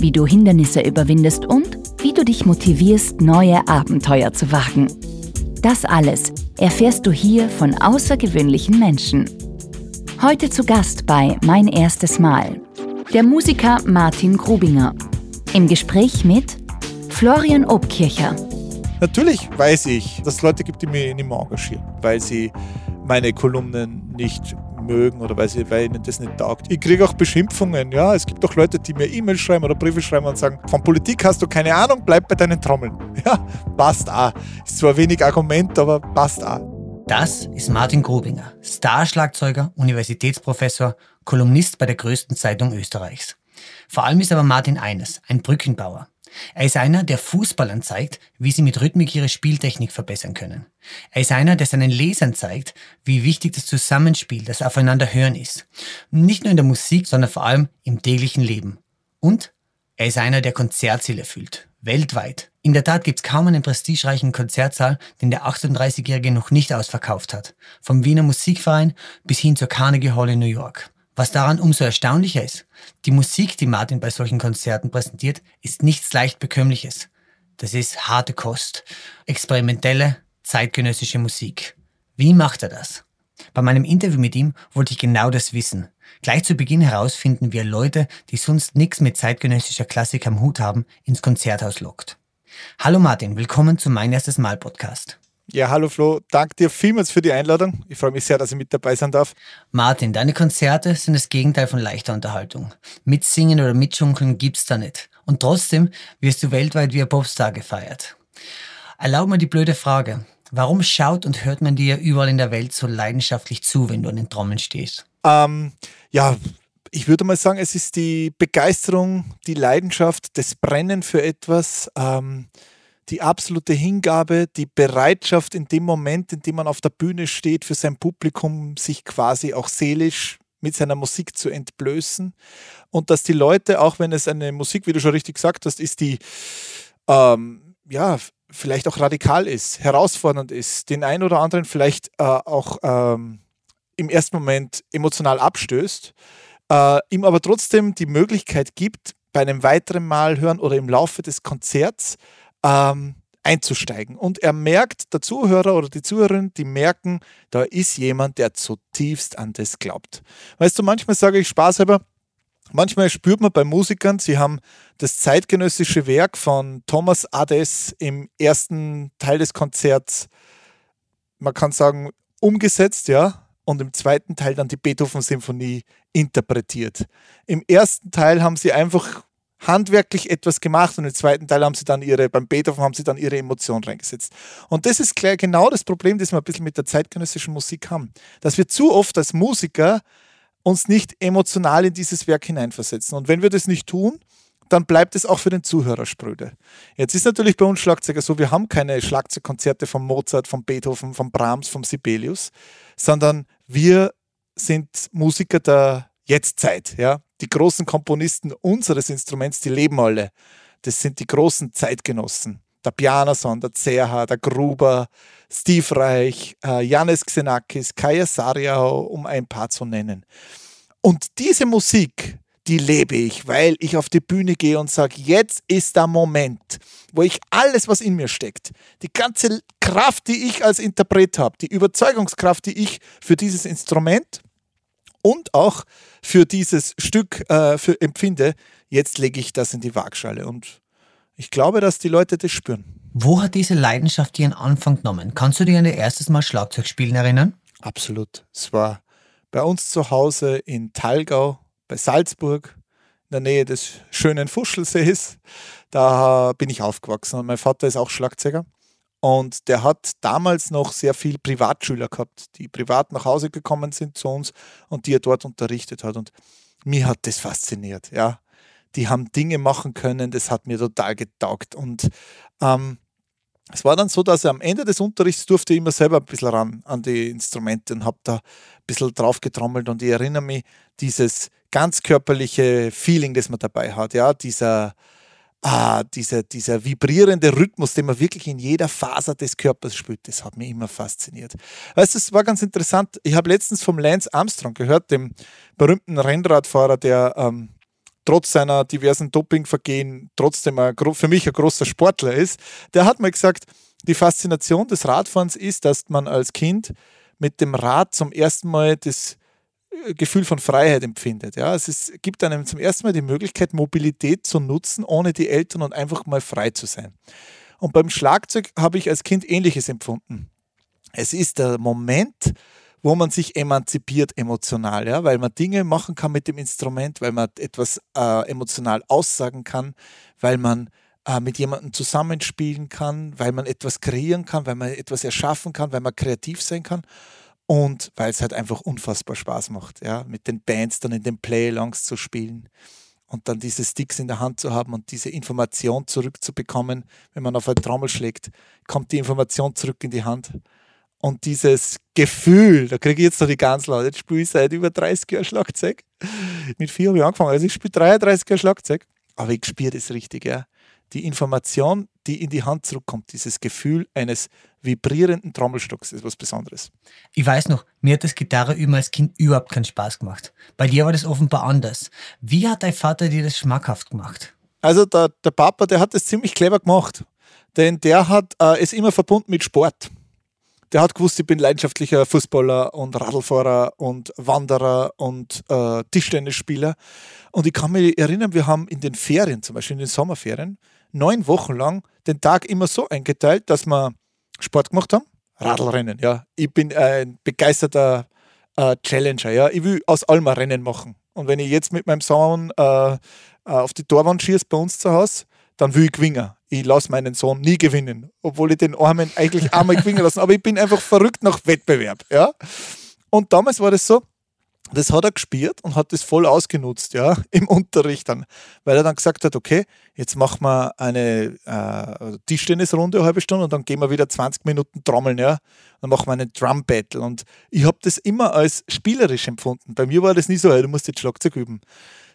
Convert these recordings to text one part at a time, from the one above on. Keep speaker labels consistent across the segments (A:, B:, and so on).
A: wie du Hindernisse überwindest und wie du dich motivierst, neue Abenteuer zu wagen. Das alles erfährst du hier von außergewöhnlichen Menschen. Heute zu Gast bei Mein erstes Mal der Musiker Martin Grubinger. Im Gespräch mit Florian Obkircher.
B: Natürlich weiß ich, dass es Leute gibt, die mich nicht mehr engagieren, weil sie meine Kolumnen nicht mögen oder weil, sie, weil ihnen das nicht taugt. Ich kriege auch Beschimpfungen. Ja, es gibt auch Leute, die mir E-Mails schreiben oder Briefe schreiben und sagen: Von Politik hast du keine Ahnung, bleib bei deinen Trommeln. Ja, passt auch. Ist zwar wenig Argument, aber passt auch.
C: Das ist Martin Grubinger, Starschlagzeuger, Universitätsprofessor, Kolumnist bei der größten Zeitung Österreichs. Vor allem ist aber Martin eines, ein Brückenbauer. Er ist einer, der Fußballern zeigt, wie sie mit Rhythmik ihre Spieltechnik verbessern können. Er ist einer, der seinen Lesern zeigt, wie wichtig das Zusammenspiel, das Aufeinanderhören ist. Nicht nur in der Musik, sondern vor allem im täglichen Leben. Und er ist einer, der Konzertziele erfüllt. Weltweit. In der Tat gibt es kaum einen prestigereichen Konzertsaal, den der 38-Jährige noch nicht ausverkauft hat. Vom Wiener Musikverein bis hin zur Carnegie Hall in New York. Was daran umso erstaunlicher ist, die Musik, die Martin bei solchen Konzerten präsentiert, ist nichts leicht bekömmliches. Das ist harte Kost, experimentelle, zeitgenössische Musik. Wie macht er das? Bei meinem Interview mit ihm wollte ich genau das wissen. Gleich zu Beginn herausfinden, wie er Leute, die sonst nichts mit zeitgenössischer Klassik am Hut haben, ins Konzerthaus lockt. Hallo Martin, willkommen zum Mein erstes Mal Podcast.
B: Ja, hallo Flo, danke dir vielmals für die Einladung. Ich freue mich sehr, dass ich mit dabei sein darf.
C: Martin, deine Konzerte sind das Gegenteil von leichter Unterhaltung. Mitsingen oder mitschunkeln gibt's da nicht. Und trotzdem wirst du weltweit wie ein Popstar gefeiert. Erlaub mir die blöde Frage. Warum schaut und hört man dir überall in der Welt so leidenschaftlich zu, wenn du an den Trommeln stehst?
B: Ähm, ja, ich würde mal sagen, es ist die Begeisterung, die Leidenschaft, das Brennen für etwas. Ähm, die absolute Hingabe, die Bereitschaft in dem Moment, in dem man auf der Bühne steht, für sein Publikum sich quasi auch seelisch mit seiner Musik zu entblößen. Und dass die Leute, auch wenn es eine Musik, wie du schon richtig gesagt hast, ist, die ähm, ja vielleicht auch radikal ist, herausfordernd ist, den einen oder anderen vielleicht äh, auch ähm, im ersten Moment emotional abstößt, äh, ihm aber trotzdem die Möglichkeit gibt, bei einem weiteren Mal hören oder im Laufe des Konzerts ähm, einzusteigen. Und er merkt, der Zuhörer oder die Zuhörerin, die merken, da ist jemand, der zutiefst an das glaubt. Weißt du, manchmal sage ich spaßhalber, manchmal spürt man bei Musikern, sie haben das zeitgenössische Werk von Thomas Ades im ersten Teil des Konzerts, man kann sagen, umgesetzt, ja, und im zweiten Teil dann die Beethoven-Symphonie interpretiert. Im ersten Teil haben sie einfach handwerklich etwas gemacht und im zweiten Teil haben sie dann ihre, beim Beethoven haben sie dann ihre Emotionen reingesetzt. Und das ist genau das Problem, das wir ein bisschen mit der zeitgenössischen Musik haben. Dass wir zu oft als Musiker uns nicht emotional in dieses Werk hineinversetzen. Und wenn wir das nicht tun, dann bleibt es auch für den Zuhörer spröde. Jetzt ist natürlich bei uns Schlagzeuger so, wir haben keine Schlagzeugkonzerte von Mozart, von Beethoven, von Brahms, von Sibelius, sondern wir sind Musiker der Jetztzeit. Ja? Die großen Komponisten unseres Instruments, die leben alle. Das sind die großen Zeitgenossen. Der Pianason, der Zerha, der Gruber, Steve Reich, äh, Janis Xenakis, Kaya Sariao, um ein paar zu nennen. Und diese Musik, die lebe ich, weil ich auf die Bühne gehe und sage, jetzt ist der Moment, wo ich alles, was in mir steckt, die ganze Kraft, die ich als Interpret habe, die Überzeugungskraft, die ich für dieses Instrument und auch für dieses Stück äh, für empfinde, jetzt lege ich das in die Waagschale. Und ich glaube, dass die Leute das spüren.
C: Wo hat diese Leidenschaft ihren Anfang genommen? Kannst du dich an das erste Mal Schlagzeugspielen erinnern?
B: Absolut. Es war bei uns zu Hause in Thalgau, bei Salzburg, in der Nähe des schönen Fuschelsees. Da bin ich aufgewachsen und mein Vater ist auch Schlagzeuger. Und der hat damals noch sehr viel Privatschüler gehabt, die privat nach Hause gekommen sind zu uns und die er dort unterrichtet hat. Und mir hat das fasziniert, ja. die haben Dinge machen können, das hat mir total getaugt. Und ähm, es war dann so, dass er am Ende des Unterrichts durfte ich immer selber ein bisschen ran an die Instrumente und habe da ein bisschen drauf getrommelt und ich erinnere mich, dieses ganz körperliche Feeling, das man dabei hat, ja, dieser, ah, dieser, dieser vibrierende Rhythmus, den man wirklich in jeder Faser des Körpers spürt, das hat mich immer fasziniert. Weißt du, es war ganz interessant. Ich habe letztens vom Lance Armstrong gehört, dem berühmten Rennradfahrer, der ähm, trotz seiner diversen Dopingvergehen trotzdem ein, für mich ein großer Sportler ist, der hat mal gesagt, die Faszination des Radfahrens ist, dass man als Kind mit dem Rad zum ersten Mal das Gefühl von Freiheit empfindet. Ja, es ist, gibt einem zum ersten Mal die Möglichkeit, Mobilität zu nutzen, ohne die Eltern und einfach mal frei zu sein. Und beim Schlagzeug habe ich als Kind Ähnliches empfunden. Es ist der Moment, wo man sich emanzipiert emotional, ja, weil man Dinge machen kann mit dem Instrument, weil man etwas äh, emotional aussagen kann, weil man äh, mit jemandem zusammenspielen kann, weil man etwas kreieren kann, weil man etwas erschaffen kann, weil man kreativ sein kann und weil es halt einfach unfassbar Spaß macht, ja, mit den Bands dann in den Play-Alongs zu spielen und dann diese Sticks in der Hand zu haben und diese Information zurückzubekommen, wenn man auf eine Trommel schlägt, kommt die Information zurück in die Hand und dieses Gefühl, da kriege ich jetzt noch die ganz laut. Jetzt spiele ich seit über 30 Jahren Schlagzeug. Mit vier habe ich angefangen. Also ich spiele 33 Jahre Schlagzeug. Aber ich spüre das richtig, ja. Die Information, die in die Hand zurückkommt, dieses Gefühl eines vibrierenden Trommelstocks ist was Besonderes.
C: Ich weiß noch, mir hat das Gitarre üben als Kind überhaupt keinen Spaß gemacht. Bei dir war das offenbar anders. Wie hat dein Vater dir das schmackhaft gemacht?
B: Also der, der Papa, der hat das ziemlich clever gemacht. Denn der hat äh, es immer verbunden mit Sport der hat gewusst, ich bin leidenschaftlicher Fußballer und Radlfahrer und Wanderer und äh, Tischtennisspieler. Und ich kann mich erinnern, wir haben in den Ferien, zum Beispiel in den Sommerferien, neun Wochen lang den Tag immer so eingeteilt, dass wir Sport gemacht haben. Radlrennen, ja. Ich bin ein begeisterter äh, Challenger, ja. Ich will aus allem ein Rennen machen. Und wenn ich jetzt mit meinem Sohn äh, äh auf die Torwand schieße bei uns zu Hause, dann will ich gewinnen. Ich lasse meinen Sohn nie gewinnen, obwohl ich den Armen eigentlich einmal gewinnen lassen. Aber ich bin einfach verrückt nach Wettbewerb. Ja? Und damals war das so, das hat er gespielt und hat das voll ausgenutzt, ja, im Unterricht dann, weil er dann gesagt hat, okay, jetzt machen wir eine äh, Tischtennisrunde eine halbe Stunde und dann gehen wir wieder 20 Minuten trommeln, ja, dann machen wir einen Drum Battle und ich habe das immer als spielerisch empfunden. Bei mir war das nie so, hey, du musst jetzt Schlagzeug üben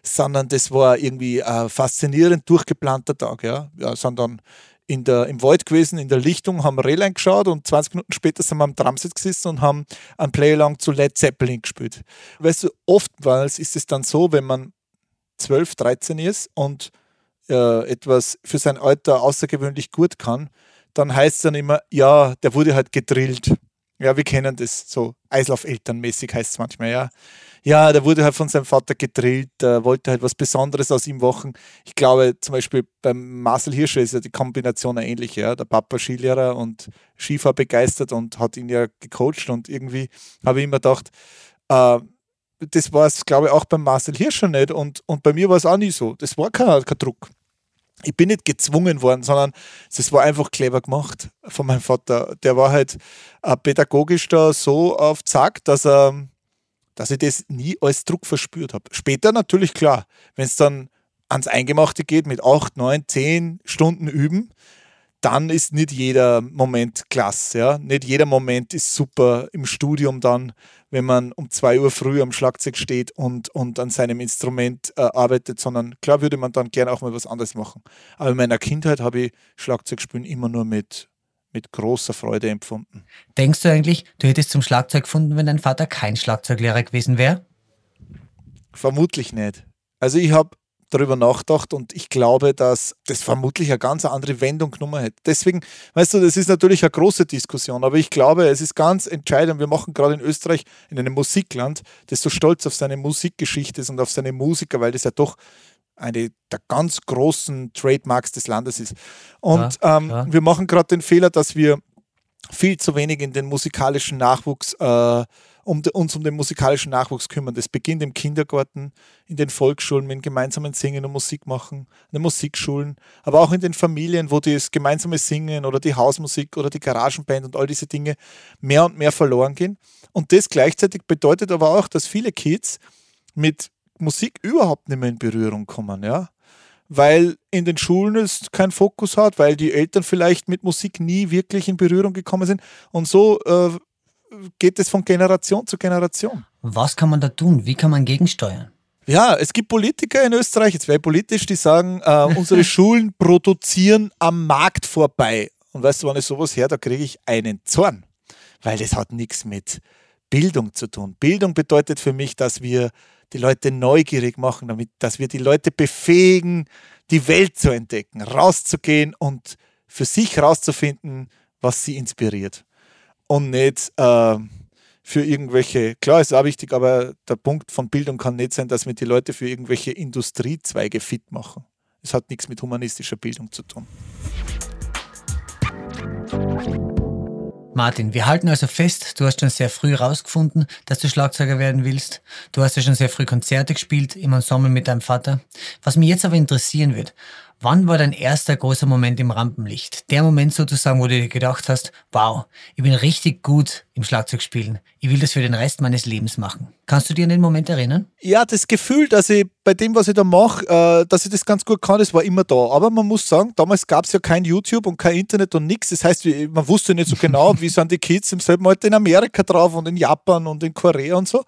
B: sondern das war irgendwie ein faszinierend durchgeplanter Tag. Ja. Sind dann in der, im Wald gewesen, in der Lichtung, haben Rehlein geschaut und 20 Minuten später sind wir am Drumset gesessen und haben ein Playalong zu Led Zeppelin gespielt. Weißt du, oftmals ist es dann so, wenn man 12, 13 ist und äh, etwas für sein Alter außergewöhnlich gut kann, dann heißt es dann immer, ja, der wurde halt gedrillt. Ja, wir kennen das so, Eislauf-Elternmäßig heißt es manchmal, ja ja, der wurde halt von seinem Vater gedrillt, der wollte halt was Besonderes aus ihm machen. Ich glaube, zum Beispiel beim Marcel Hirscher ist ja die Kombination eine ähnliche. Ja? Der Papa Skilehrer und Skifahr begeistert und hat ihn ja gecoacht und irgendwie habe ich immer gedacht, äh, das war es, glaube ich, auch beim Marcel Hirscher nicht und, und bei mir war es auch nie so. Das war kein, kein Druck ich bin nicht gezwungen worden, sondern es war einfach clever gemacht von meinem Vater. Der war halt pädagogisch da so auf Zack, dass er dass ich das nie als Druck verspürt habe. Später natürlich klar, wenn es dann ans Eingemachte geht mit 8, 9, 10 Stunden üben, dann ist nicht jeder Moment klasse. Ja? Nicht jeder Moment ist super im Studium dann, wenn man um 2 Uhr früh am Schlagzeug steht und, und an seinem Instrument äh, arbeitet, sondern klar würde man dann gerne auch mal was anderes machen. Aber in meiner Kindheit habe ich Schlagzeugspielen immer nur mit mit großer Freude empfunden.
C: Denkst du eigentlich, du hättest zum Schlagzeug gefunden, wenn dein Vater kein Schlagzeuglehrer gewesen wäre?
B: Vermutlich nicht. Also ich habe darüber nachgedacht und ich glaube, dass das vermutlich eine ganz andere Wendung genommen hätte. Deswegen, weißt du, das ist natürlich eine große Diskussion, aber ich glaube, es ist ganz entscheidend. Wir machen gerade in Österreich, in einem Musikland, das so stolz auf seine Musikgeschichte ist und auf seine Musiker, weil das ja doch eine der ganz großen Trademarks des Landes ist. Und ja, ähm, ja. wir machen gerade den Fehler, dass wir viel zu wenig in den musikalischen Nachwuchs, äh, um uns um den musikalischen Nachwuchs kümmern. Das beginnt im Kindergarten, in den Volksschulen mit gemeinsamen Singen und Musik machen, in den Musikschulen, aber auch in den Familien, wo das gemeinsame Singen oder die Hausmusik oder die Garagenband und all diese Dinge mehr und mehr verloren gehen. Und das gleichzeitig bedeutet aber auch, dass viele Kids mit Musik überhaupt nicht mehr in Berührung kommen. Ja? weil in den Schulen es keinen Fokus hat, weil die Eltern vielleicht mit Musik nie wirklich in Berührung gekommen sind. Und so äh, geht es von Generation zu Generation.
C: Was kann man da tun? Wie kann man gegensteuern?
B: Ja, es gibt Politiker in Österreich, jetzt wäre politisch, die sagen, äh, unsere Schulen produzieren am Markt vorbei. Und weißt du, wenn ich sowas her, da kriege ich einen Zorn, weil das hat nichts mit Bildung zu tun. Bildung bedeutet für mich, dass wir die Leute neugierig machen, damit, dass wir die Leute befähigen, die Welt zu entdecken, rauszugehen und für sich rauszufinden, was sie inspiriert. Und nicht äh, für irgendwelche, klar ist auch wichtig, aber der Punkt von Bildung kann nicht sein, dass wir die Leute für irgendwelche Industriezweige fit machen. Es hat nichts mit humanistischer Bildung zu tun.
C: Martin, wir halten also fest, du hast schon sehr früh herausgefunden, dass du Schlagzeuger werden willst. Du hast ja schon sehr früh Konzerte gespielt im Ensemble mit deinem Vater. Was mich jetzt aber interessieren wird, Wann war dein erster großer Moment im Rampenlicht? Der Moment sozusagen, wo du dir gedacht hast, wow, ich bin richtig gut im Schlagzeugspielen. Ich will das für den Rest meines Lebens machen. Kannst du dir an den Moment erinnern?
B: Ja, das Gefühl, dass ich bei dem, was ich da mache, äh, dass ich das ganz gut kann, das war immer da. Aber man muss sagen, damals gab es ja kein YouTube und kein Internet und nichts. Das heißt, man wusste nicht so genau, wie sind die Kids im selben Alter in Amerika drauf und in Japan und in Korea und so.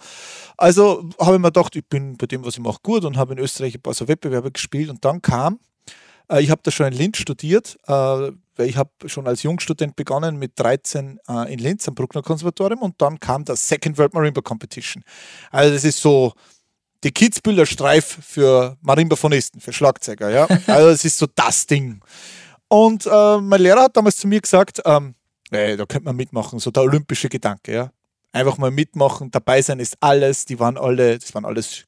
B: Also habe ich mir gedacht, ich bin bei dem, was ich mache, gut und habe in Österreich ein paar so Wettbewerbe gespielt und dann kam ich habe da schon in Linz studiert, äh, weil ich habe schon als Jungstudent begonnen mit 13 äh, in Linz am Bruckner Konservatorium und dann kam das Second World Marimba Competition. Also das ist so die Kitzbühler Streif für Marimbafonisten, für Schlagzeuger. Ja? Also es ist so das Ding. Und äh, mein Lehrer hat damals zu mir gesagt, ähm, ey, da könnte man mitmachen, so der olympische Gedanke. Ja? Einfach mal mitmachen, dabei sein ist alles. Die waren alle, das waren alles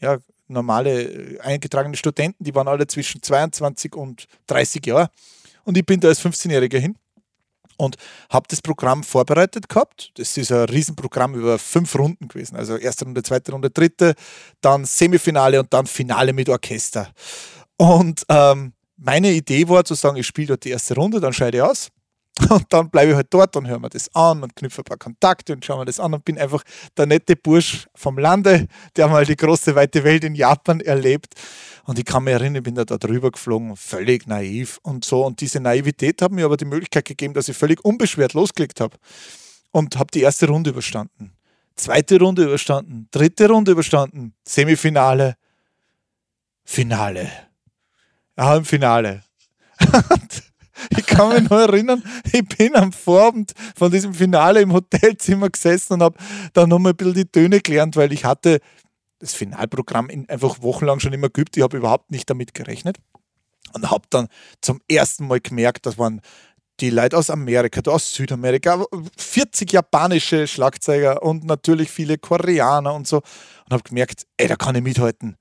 B: ja, normale äh, eingetragene Studenten, die waren alle zwischen 22 und 30 Jahre. Und ich bin da als 15-Jähriger hin und habe das Programm vorbereitet gehabt. Das ist ein Riesenprogramm über fünf Runden gewesen. Also erste Runde, zweite Runde, dritte, dann Semifinale und dann Finale mit Orchester. Und ähm, meine Idee war zu sagen, ich spiele dort die erste Runde, dann scheide ich aus. Und dann bleibe ich halt dort und höre mir das an und knüpfe ein paar Kontakte und schaue mir das an und bin einfach der nette Bursch vom Lande, der mal die große weite Welt in Japan erlebt. Und ich kann mich erinnern, ich bin da, da drüber geflogen, völlig naiv und so. Und diese Naivität hat mir aber die Möglichkeit gegeben, dass ich völlig unbeschwert losgelegt habe. Und habe die erste Runde überstanden. Zweite Runde überstanden. Dritte Runde überstanden. Semifinale. Finale. Ja, im Finale. ich kann mich noch erinnern, ich bin am Vorabend von diesem Finale im Hotelzimmer gesessen und habe dann nochmal ein bisschen die Töne gelernt, weil ich hatte das Finalprogramm einfach wochenlang schon immer geübt. Ich habe überhaupt nicht damit gerechnet und habe dann zum ersten Mal gemerkt, dass man die Leute aus Amerika, aus Südamerika, 40 japanische Schlagzeuger und natürlich viele Koreaner und so. Und habe gemerkt, ey, da kann ich mithalten.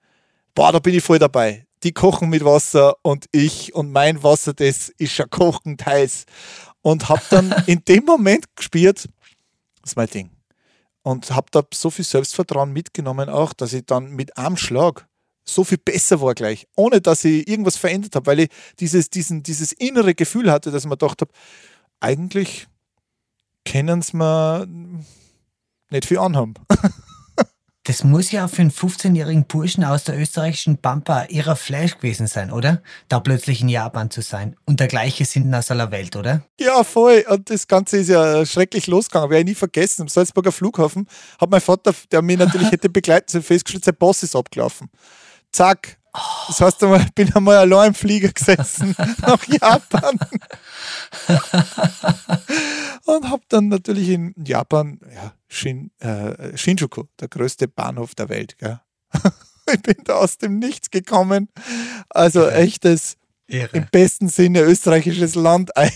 B: Boah, da bin ich voll dabei die kochen mit Wasser und ich und mein Wasser, das ist schon kochend heiß. Und habe dann in dem Moment gespürt, das ist mein Ding. Und habe da so viel Selbstvertrauen mitgenommen auch, dass ich dann mit einem Schlag so viel besser war gleich, ohne dass ich irgendwas verändert habe, weil ich dieses, diesen, dieses innere Gefühl hatte, dass ich mir gedacht habe, eigentlich können es mir nicht viel anhaben.
C: Das muss ja für einen 15-jährigen Burschen aus der österreichischen Pampa ihrer Flash gewesen sein, oder? Da plötzlich in Japan zu sein. Und der gleiche sind aus aller Welt, oder?
B: Ja, voll. Und das Ganze ist ja schrecklich losgegangen. Werde ich nie vergessen. Am Salzburger Flughafen hat mein Vater, der mich natürlich hätte begleiten sollen, festgestellt, sein Boss ist abgelaufen. Zack. Das heißt, ich bin einmal allein im Flieger gesessen nach Japan. und habe dann natürlich in Japan, ja, Shin, äh, Shinjuku, der größte Bahnhof der Welt. Gell? ich bin da aus dem Nichts gekommen. Also echtes, Irre. im besten Sinne österreichisches Landei.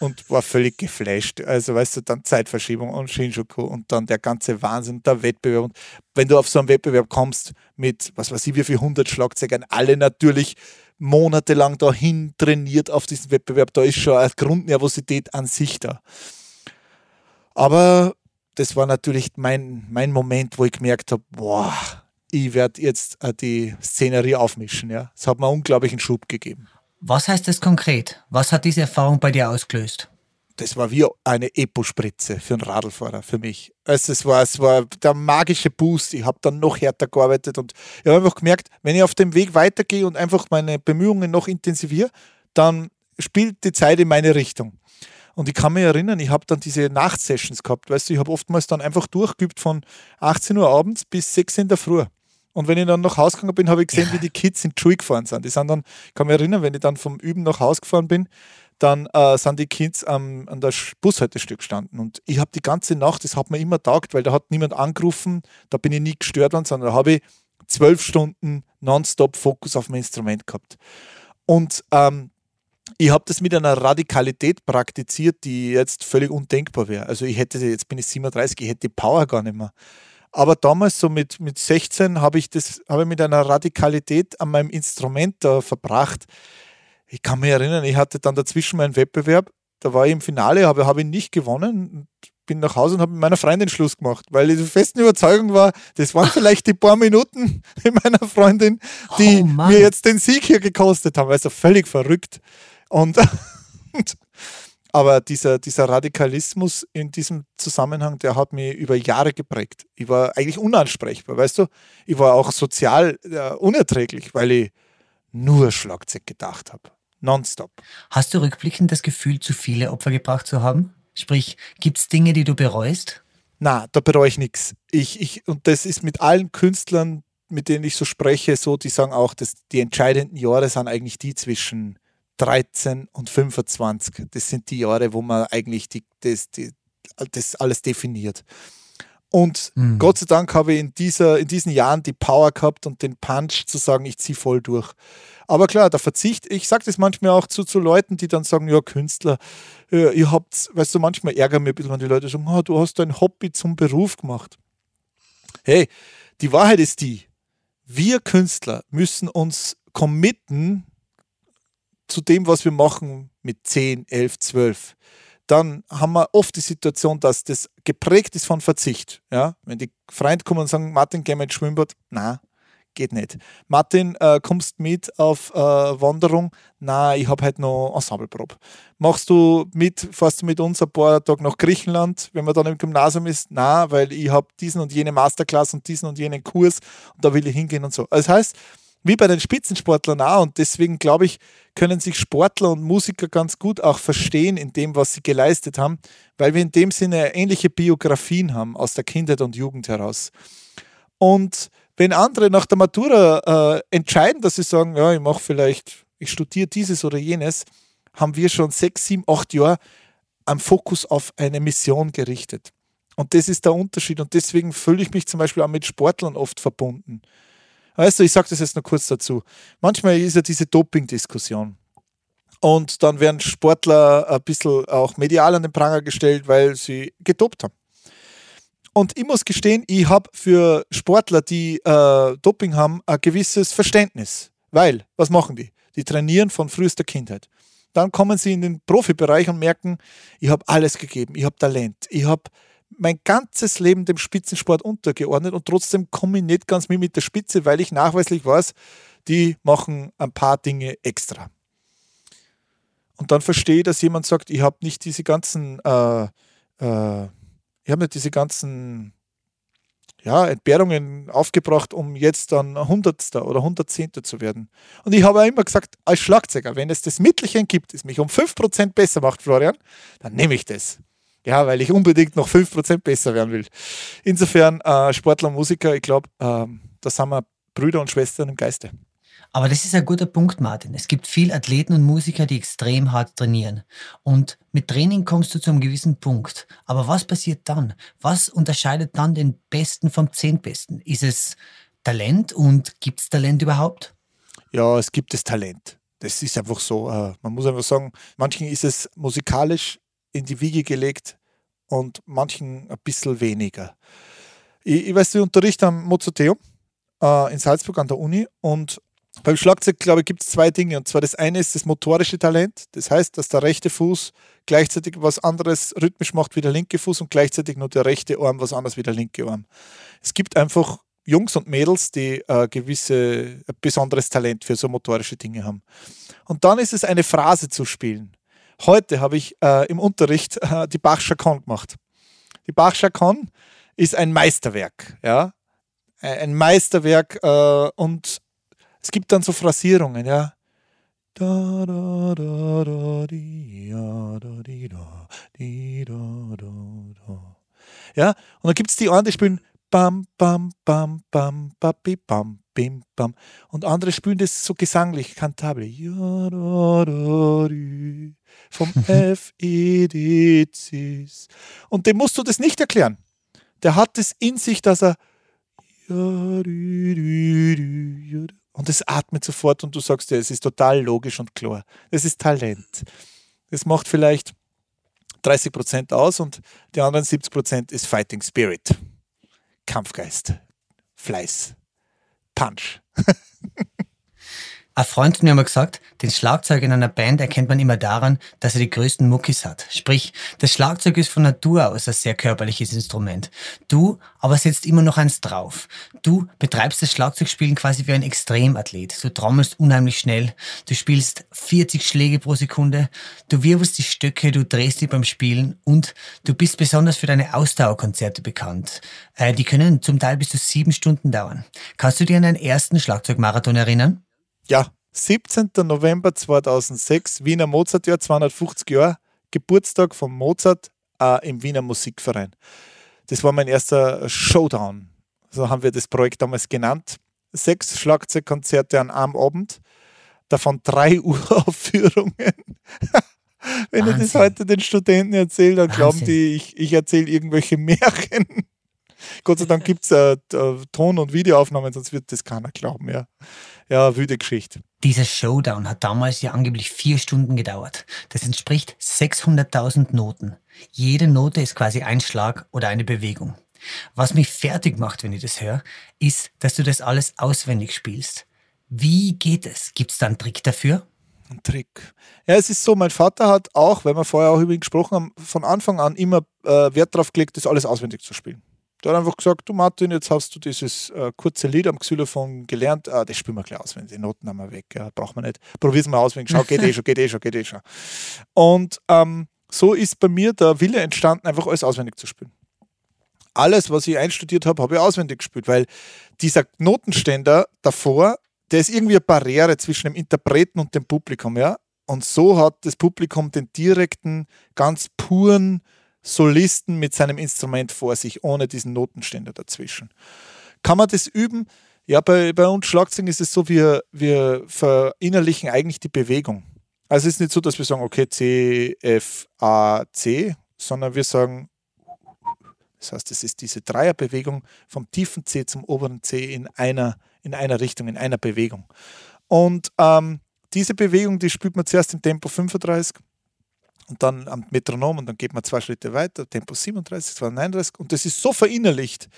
B: Und war völlig geflasht. Also, weißt du, dann Zeitverschiebung und Shinjuku und dann der ganze Wahnsinn, der Wettbewerb. Und wenn du auf so einen Wettbewerb kommst mit, was weiß ich, wie viel 100 Schlagzeugern, alle natürlich monatelang dahin trainiert auf diesen Wettbewerb, da ist schon eine Grundnervosität an sich da. Aber das war natürlich mein, mein Moment, wo ich gemerkt habe, boah, ich werde jetzt äh, die Szenerie aufmischen. Ja. Das hat mir einen unglaublichen Schub gegeben.
C: Was heißt das konkret? Was hat diese Erfahrung bei dir ausgelöst?
B: das war wie eine Epo-Spritze für einen Radlfahrer, für mich. Also es, war, es war der magische Boost. Ich habe dann noch härter gearbeitet und ich habe einfach gemerkt, wenn ich auf dem Weg weitergehe und einfach meine Bemühungen noch intensiviere, dann spielt die Zeit in meine Richtung. Und ich kann mich erinnern, ich habe dann diese Nachtsessions gehabt. Weißt du, ich habe oftmals dann einfach durchgeübt von 18 Uhr abends bis 6 Uhr in der Früh. Und wenn ich dann nach Hause gegangen bin, habe ich gesehen, ja. wie die Kids in Schule gefahren sind. Die sind dann, ich kann mich erinnern, wenn ich dann vom Üben nach Hause gefahren bin, dann äh, sind die Kids ähm, an der Bushaltestelle gestanden. Und ich habe die ganze Nacht, das hat mir immer taugt, weil da hat niemand angerufen, da bin ich nie gestört worden, sondern da habe ich zwölf Stunden nonstop Fokus auf mein Instrument gehabt. Und ähm, ich habe das mit einer Radikalität praktiziert, die jetzt völlig undenkbar wäre. Also ich hätte, jetzt bin ich 37, ich hätte die Power gar nicht mehr. Aber damals, so mit, mit 16, habe ich das habe ich mit einer Radikalität an meinem Instrument da verbracht. Ich kann mich erinnern, ich hatte dann dazwischen meinen Wettbewerb, da war ich im Finale, aber habe ihn nicht gewonnen. Bin nach Hause und habe mit meiner Freundin Schluss gemacht, weil ich der festen Überzeugung war, das waren vielleicht die paar Minuten mit meiner Freundin, die oh mir jetzt den Sieg hier gekostet haben. Also völlig verrückt. Und, und aber dieser, dieser Radikalismus in diesem Zusammenhang, der hat mich über Jahre geprägt. Ich war eigentlich unansprechbar, weißt du? Ich war auch sozial äh, unerträglich, weil ich nur Schlagzeug gedacht habe. Nonstop.
C: Hast du rückblickend das Gefühl, zu viele Opfer gebracht zu haben? Sprich, gibt es Dinge, die du bereust?
B: Na, da bereue ich nichts. Ich, ich, und das ist mit allen Künstlern, mit denen ich so spreche, so, die sagen auch, dass die entscheidenden Jahre sind eigentlich die zwischen 13 und 25. Das sind die Jahre, wo man eigentlich die, das, die, das alles definiert. Und mhm. Gott sei Dank habe ich in, dieser, in diesen Jahren die Power gehabt und den Punch zu sagen, ich ziehe voll durch. Aber klar, der Verzicht, ich sage das manchmal auch zu, zu Leuten, die dann sagen, ja, Künstler, ja, ihr habt, weißt du, manchmal ärgern mich ein bisschen, wenn die Leute sagen, oh, du hast dein Hobby zum Beruf gemacht. Hey, die Wahrheit ist die, wir Künstler müssen uns committen zu dem, was wir machen mit 10, 11, 12, dann haben wir oft die Situation, dass das geprägt ist von Verzicht. Ja? Wenn die Freunde kommen und sagen, Martin, geh mal ins Schwimmbad, na, geht nicht. Martin, äh, kommst mit auf äh, Wanderung? Na, ich habe halt noch Ensembleprobe. Machst du mit, fährst du mit uns ein paar Tage nach Griechenland, wenn man dann im Gymnasium ist? Na, weil ich habe diesen und jene Masterclass und diesen und jenen Kurs und da will ich hingehen und so. Also das heißt, wie bei den Spitzensportlern auch. Und deswegen glaube ich, können sich Sportler und Musiker ganz gut auch verstehen in dem, was sie geleistet haben, weil wir in dem Sinne ähnliche Biografien haben aus der Kindheit und Jugend heraus. Und wenn andere nach der Matura äh, entscheiden, dass sie sagen, ja, ich mache vielleicht, ich studiere dieses oder jenes, haben wir schon sechs, sieben, acht Jahre am Fokus auf eine Mission gerichtet. Und das ist der Unterschied. Und deswegen fühle ich mich zum Beispiel auch mit Sportlern oft verbunden. Weißt du, ich sage das jetzt noch kurz dazu. Manchmal ist ja diese Doping-Diskussion. Und dann werden Sportler ein bisschen auch medial an den Pranger gestellt, weil sie gedopt haben. Und ich muss gestehen, ich habe für Sportler, die äh, Doping haben, ein gewisses Verständnis. Weil, was machen die? Die trainieren von frühester Kindheit. Dann kommen sie in den Profibereich und merken, ich habe alles gegeben, ich habe Talent, ich habe mein ganzes Leben dem Spitzensport untergeordnet und trotzdem komme ich nicht ganz mit mit der Spitze, weil ich nachweislich weiß, die machen ein paar Dinge extra. Und dann verstehe ich, dass jemand sagt, ich habe nicht diese ganzen, äh, äh, ich habe nicht diese ganzen ja, Entbehrungen aufgebracht, um jetzt dann Hundertster oder Hundertzehnter zu werden. Und ich habe auch immer gesagt, als Schlagzeuger, wenn es das Mittelchen gibt, das mich um 5% besser macht, Florian, dann nehme ich das. Ja, weil ich unbedingt noch 5% besser werden will. Insofern, äh, Sportler und Musiker, ich glaube, äh, da sind wir Brüder und Schwestern im Geiste.
C: Aber das ist ein guter Punkt, Martin. Es gibt viele Athleten und Musiker, die extrem hart trainieren. Und mit Training kommst du zu einem gewissen Punkt. Aber was passiert dann? Was unterscheidet dann den Besten vom Zehntbesten? Ist es Talent und gibt es Talent überhaupt?
B: Ja, es gibt das Talent. Das ist einfach so. Äh, man muss einfach sagen, manchen ist es musikalisch in die Wiege gelegt und manchen ein bisschen weniger. Ich, ich weiß, ich unterrichte am Mozarteum äh, in Salzburg an der Uni und beim Schlagzeug, glaube ich, gibt es zwei Dinge. Und zwar das eine ist das motorische Talent. Das heißt, dass der rechte Fuß gleichzeitig was anderes rhythmisch macht wie der linke Fuß und gleichzeitig nur der rechte Arm was anderes wie der linke Arm. Es gibt einfach Jungs und Mädels, die äh, gewisse, ein besonderes Talent für so motorische Dinge haben. Und dann ist es eine Phrase zu spielen Heute habe ich äh, im Unterricht äh, die Bach Chacon gemacht. Die Bach Chacon ist ein Meisterwerk, ja. Ein Meisterwerk äh, und es gibt dann so Phrasierungen, ja. Ja, und dann gibt es die anderen, die spielen bam, bam, bam, bam, babi, bam, bim, bam. Und andere spielen das so gesanglich, kantabel. Ja, vom F, E, D, C. Und dem musst du das nicht erklären. Der hat es in sich, dass er ja, ja, und es atmet sofort und du sagst dir, es ist total logisch und klar. Das ist Talent. Das macht vielleicht 30 Prozent aus und die anderen 70 Prozent ist Fighting Spirit. Kampfgeist, Fleiß, Punch.
C: Ein Freund hat mir einmal gesagt, den Schlagzeug in einer Band erkennt man immer daran, dass er die größten Muckis hat. Sprich, das Schlagzeug ist von Natur aus ein sehr körperliches Instrument. Du aber setzt immer noch eins drauf. Du betreibst das Schlagzeugspielen quasi wie ein Extremathlet. Du trommelst unheimlich schnell, du spielst 40 Schläge pro Sekunde, du wirbelst die Stöcke, du drehst die beim Spielen und du bist besonders für deine Ausdauerkonzerte bekannt. Äh, die können zum Teil bis zu sieben Stunden dauern. Kannst du dir an deinen ersten Schlagzeugmarathon erinnern?
B: Ja, 17. November 2006, Wiener Mozartjahr, 250 Jahre, Geburtstag von Mozart äh, im Wiener Musikverein. Das war mein erster Showdown. So haben wir das Projekt damals genannt. Sechs Schlagzeugkonzerte an einem Abend, davon drei Uraufführungen. Wenn Wahnsinn. ich das heute den Studenten erzähle, dann glauben Wahnsinn. die, ich, ich erzähle irgendwelche Märchen. Gott sei Dank gibt es äh, Ton- und Videoaufnahmen, sonst wird das keiner glauben. Ja, ja wüde Geschichte.
C: Dieser Showdown hat damals ja angeblich vier Stunden gedauert. Das entspricht 600.000 Noten. Jede Note ist quasi ein Schlag oder eine Bewegung. Was mich fertig macht, wenn ich das höre, ist, dass du das alles auswendig spielst. Wie geht es? Gibt es da einen Trick dafür?
B: Ein Trick. Ja, es ist so, mein Vater hat auch, weil wir vorher auch über ihn gesprochen haben, von Anfang an immer äh, Wert darauf gelegt, das alles auswendig zu spielen. Der hat einfach gesagt, du Martin, jetzt hast du dieses äh, kurze Lied am Xylophon gelernt, ah, das spielen wir gleich aus, wenn die Noten haben wir weg, ja, braucht man nicht. Probier's mal aus, wenn schau, geht eh schon, geht eh schon, geht eh schon. Und ähm, so ist bei mir der Wille entstanden, einfach alles auswendig zu spielen. Alles, was ich einstudiert habe, habe ich auswendig gespielt, weil dieser Notenständer davor, der ist irgendwie eine Barriere zwischen dem Interpreten und dem Publikum, ja. Und so hat das Publikum den direkten, ganz puren Solisten mit seinem Instrument vor sich, ohne diesen Notenständer dazwischen. Kann man das üben? Ja, bei, bei uns Schlagzeugen ist es so, wir, wir verinnerlichen eigentlich die Bewegung. Also es ist nicht so, dass wir sagen, okay, C, F, A, C, sondern wir sagen, das heißt, es ist diese Dreierbewegung vom tiefen C zum oberen C in einer, in einer Richtung, in einer Bewegung. Und ähm, diese Bewegung, die spielt man zuerst im Tempo 35 und dann am Metronom und dann geht man zwei Schritte weiter, Tempo 37, 39 und das ist so verinnerlicht,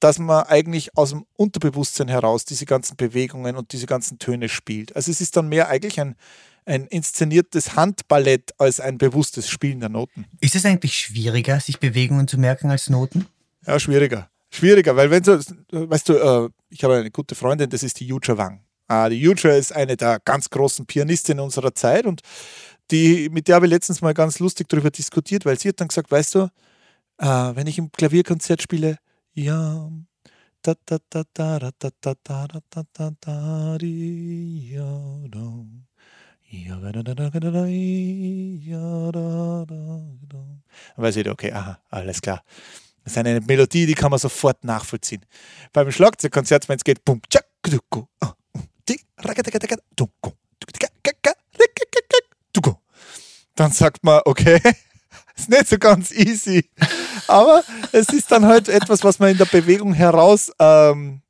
B: dass man eigentlich aus dem Unterbewusstsein heraus diese ganzen Bewegungen und diese ganzen Töne spielt. Also es ist dann mehr eigentlich ein, ein inszeniertes Handballett als ein bewusstes Spielen der Noten.
C: Ist es eigentlich schwieriger, sich Bewegungen zu merken als Noten?
B: Ja, schwieriger. Schwieriger, weil wenn du, weißt du, äh, ich habe eine gute Freundin, das ist die Yuja Wang. Ah, die Yuja ist eine der ganz großen Pianistinnen unserer Zeit und die, mit der habe ich letztens mal ganz lustig darüber diskutiert, weil sie hat dann gesagt, weißt du, äh, wenn ich im Klavierkonzert spiele, ja, da weiß ich, okay, aha, alles klar. Das ist eine Melodie, die kann man sofort nachvollziehen. Beim Schlagzeugkonzert, wenn es geht, bum, tschak, duku, duku, dann sagt man, okay, ist nicht so ganz easy. Aber es ist dann halt etwas, was man in der Bewegung heraus ähm,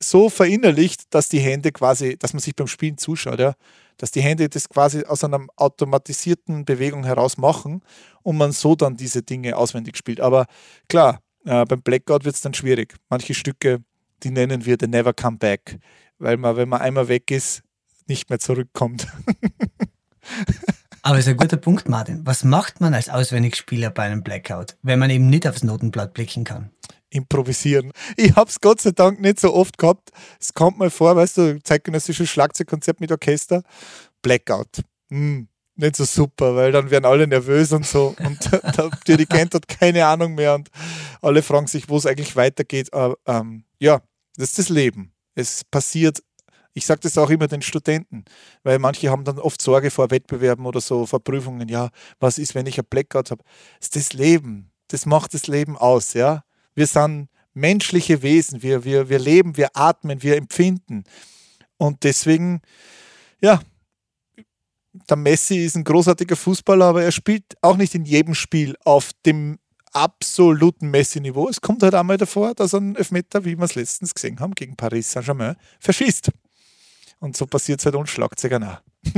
B: so verinnerlicht, dass die Hände quasi, dass man sich beim Spielen zuschaut, ja, dass die Hände das quasi aus einer automatisierten Bewegung heraus machen und man so dann diese Dinge auswendig spielt. Aber klar, äh, beim Blackout wird es dann schwierig. Manche Stücke, die nennen wir The Never Come Back, weil man, wenn man einmal weg ist, nicht mehr zurückkommt.
C: Aber ist ein guter Punkt, Martin. Was macht man als Auswendigspieler bei einem Blackout, wenn man eben nicht aufs Notenblatt blicken kann?
B: Improvisieren. Ich habe es Gott sei Dank nicht so oft gehabt. Es kommt mal vor, weißt du, zeitgenössisches Schlagzeugkonzert mit Orchester, Blackout. Hm. nicht so super, weil dann werden alle nervös und so und der Dirigent hat keine Ahnung mehr und alle fragen sich, wo es eigentlich weitergeht. Aber, ähm, ja, das ist das Leben. Es passiert. Ich sage das auch immer den Studenten, weil manche haben dann oft Sorge vor Wettbewerben oder so, vor Prüfungen. Ja, was ist, wenn ich ein Blackout habe? Das ist das Leben. Das macht das Leben aus. Ja, wir sind menschliche Wesen. Wir, wir, wir leben, wir atmen, wir empfinden. Und deswegen, ja, der Messi ist ein großartiger Fußballer, aber er spielt auch nicht in jedem Spiel auf dem absoluten Messi-Niveau. Es kommt halt einmal davor, dass einen Elfmeter, wie wir es letztens gesehen haben, gegen Paris Saint-Germain verschießt. Und so passiert es halt uns Schlagzeugern auch.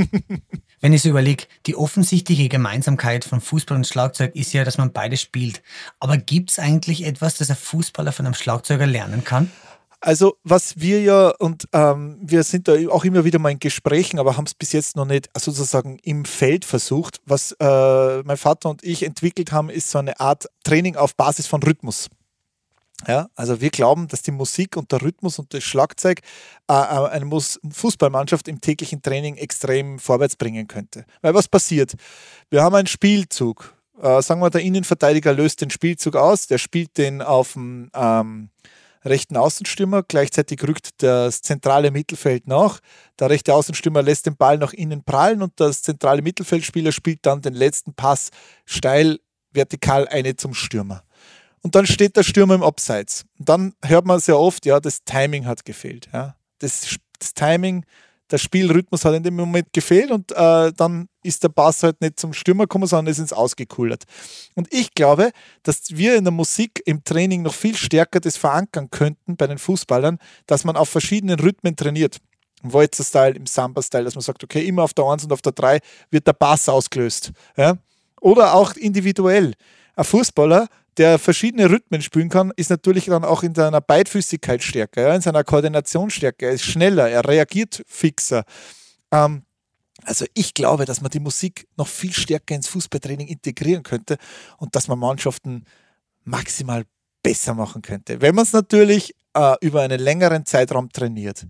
C: Wenn ich so überlege, die offensichtliche Gemeinsamkeit von Fußball und Schlagzeug ist ja, dass man beide spielt. Aber gibt es eigentlich etwas, das ein Fußballer von einem Schlagzeuger lernen kann?
B: Also was wir ja, und ähm, wir sind da auch immer wieder mal in Gesprächen, aber haben es bis jetzt noch nicht sozusagen im Feld versucht. Was äh, mein Vater und ich entwickelt haben, ist so eine Art Training auf Basis von Rhythmus. Ja, also wir glauben, dass die Musik und der Rhythmus und das Schlagzeug äh, äh eine Fußballmannschaft im täglichen Training extrem vorwärts bringen könnte. Weil was passiert? Wir haben einen Spielzug. Äh, sagen wir, der Innenverteidiger löst den Spielzug aus, der spielt den auf dem ähm, rechten Außenstürmer. Gleichzeitig rückt das zentrale Mittelfeld nach. Der rechte Außenstürmer lässt den Ball nach innen prallen und das zentrale Mittelfeldspieler spielt dann den letzten Pass steil vertikal eine zum Stürmer. Und dann steht der Stürmer im Abseits. Und dann hört man sehr oft, ja, das Timing hat gefehlt. Ja. Das, das Timing der Spielrhythmus hat in dem Moment gefehlt und äh, dann ist der Bass halt nicht zum Stürmer gekommen, sondern ist ins Ausgekullert. Und ich glaube, dass wir in der Musik im Training noch viel stärker das verankern könnten bei den Fußballern, dass man auf verschiedenen Rhythmen trainiert. Im Walzer-Style, im Samba-Style, dass man sagt, okay, immer auf der 1 und auf der 3 wird der Bass ausgelöst. Ja? Oder auch individuell. Ein Fußballer der verschiedene Rhythmen spielen kann, ist natürlich dann auch in seiner Beidfüßigkeit stärker, ja, in seiner Koordination stärker. Er ist schneller, er reagiert fixer. Ähm, also ich glaube, dass man die Musik noch viel stärker ins Fußballtraining integrieren könnte und dass man Mannschaften maximal besser machen könnte, wenn man es natürlich äh, über einen längeren Zeitraum trainiert.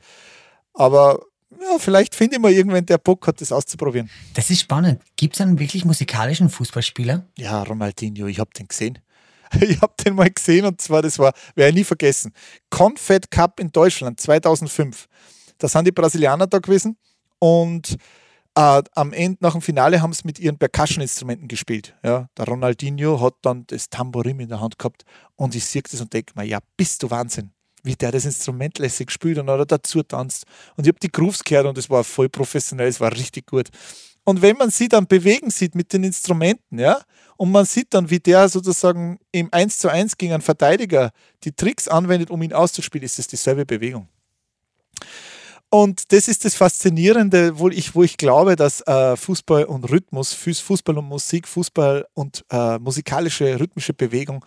B: Aber ja, vielleicht finde ich mal irgendwann, der Bock hat, das auszuprobieren.
C: Das ist spannend. Gibt es einen wirklich musikalischen Fußballspieler?
B: Ja, Ronaldinho, ich habe den gesehen. Ich habe den mal gesehen und zwar, das war, werde ich nie vergessen, Confed Cup in Deutschland 2005. Da sind die Brasilianer da gewesen und äh, am Ende, nach dem Finale, haben sie mit ihren Percussion-Instrumenten gespielt. Ja, der Ronaldinho hat dann das Tambourin in der Hand gehabt und ich sehe das und denke mir, ja, bist du Wahnsinn, wie der das Instrument lässig spielt und hat dazu tanzt. Und ich habe die Grooves gehört und es war voll professionell, es war richtig gut. Und wenn man sie dann bewegen sieht mit den Instrumenten, ja, und man sieht dann, wie der sozusagen im 1 zu 1 gegen einen Verteidiger die Tricks anwendet, um ihn auszuspielen, ist es dieselbe Bewegung. Und das ist das Faszinierende, wo ich, wo ich glaube, dass äh, Fußball und Rhythmus, Fußball und Musik, Fußball und äh, musikalische, rhythmische Bewegung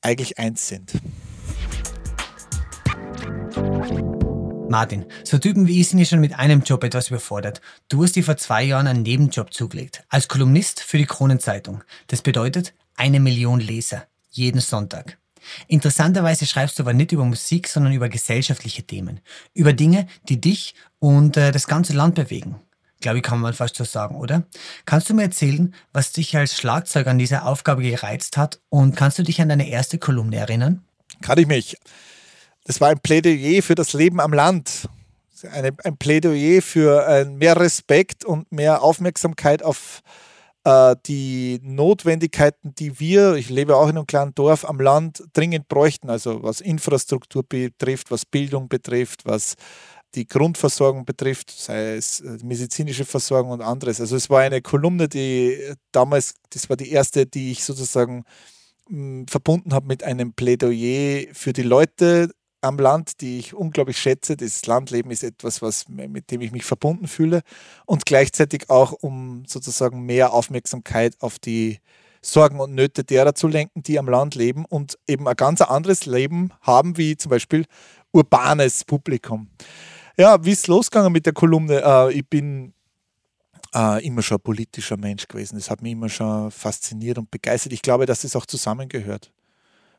B: eigentlich eins sind.
C: Martin, so Typen wie ich sind ja schon mit einem Job etwas überfordert. Du hast dir vor zwei Jahren einen Nebenjob zugelegt. Als Kolumnist für die Kronenzeitung. Das bedeutet eine Million Leser. Jeden Sonntag. Interessanterweise schreibst du aber nicht über Musik, sondern über gesellschaftliche Themen. Über Dinge, die dich und äh, das ganze Land bewegen. Glaube ich, kann man fast so sagen, oder? Kannst du mir erzählen, was dich als Schlagzeuger an dieser Aufgabe gereizt hat? Und kannst du dich an deine erste Kolumne erinnern?
B: Kann ich mich. Das war ein Plädoyer für das Leben am Land. Eine, ein Plädoyer für äh, mehr Respekt und mehr Aufmerksamkeit auf äh, die Notwendigkeiten, die wir, ich lebe auch in einem kleinen Dorf am Land, dringend bräuchten. Also was Infrastruktur betrifft, was Bildung betrifft, was die Grundversorgung betrifft, sei es äh, medizinische Versorgung und anderes. Also es war eine Kolumne, die damals, das war die erste, die ich sozusagen mh, verbunden habe mit einem Plädoyer für die Leute am Land, die ich unglaublich schätze. Das Landleben ist etwas, was, mit dem ich mich verbunden fühle und gleichzeitig auch, um sozusagen mehr Aufmerksamkeit auf die Sorgen und Nöte derer zu lenken, die am Land leben und eben ein ganz anderes Leben haben, wie zum Beispiel urbanes Publikum. Ja, wie ist losgegangen mit der Kolumne? Äh, ich bin äh, immer schon ein politischer Mensch gewesen. Das hat mich immer schon fasziniert und begeistert. Ich glaube, dass es das auch zusammengehört.